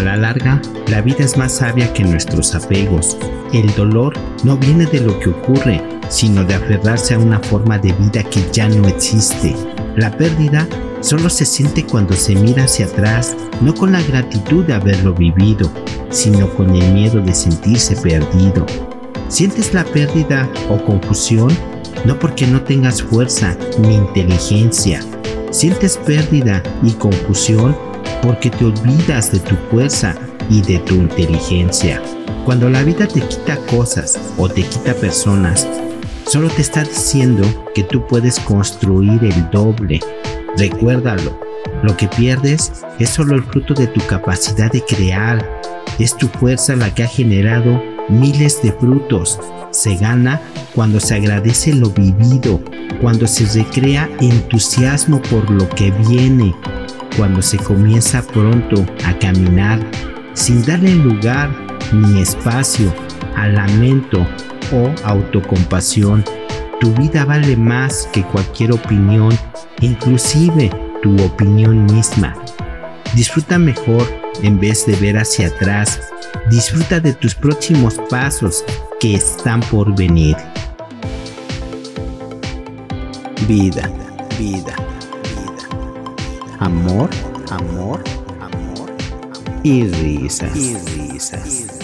larga, la vida es más sabia que nuestros apegos. El dolor no viene de lo que ocurre, sino de aferrarse a una forma de vida que ya no existe. La pérdida solo se siente cuando se mira hacia atrás, no con la gratitud de haberlo vivido, sino con el miedo de sentirse perdido. ¿Sientes la pérdida o confusión? No porque no tengas fuerza ni inteligencia. Sientes pérdida y confusión porque te olvidas de tu fuerza y de tu inteligencia. Cuando la vida te quita cosas o te quita personas, solo te está diciendo que tú puedes construir el doble. Recuérdalo, lo que pierdes es solo el fruto de tu capacidad de crear. Es tu fuerza la que ha generado miles de frutos. Se gana cuando se agradece lo vivido, cuando se recrea entusiasmo por lo que viene, cuando se comienza pronto a caminar sin darle lugar ni espacio al lamento o autocompasión. Tu vida vale más que cualquier opinión, inclusive tu opinión misma. Disfruta mejor en vez de ver hacia atrás. Disfruta de tus próximos pasos que están por venir. Vida, vida. Amor, amor, amor. Y risas. Y risas.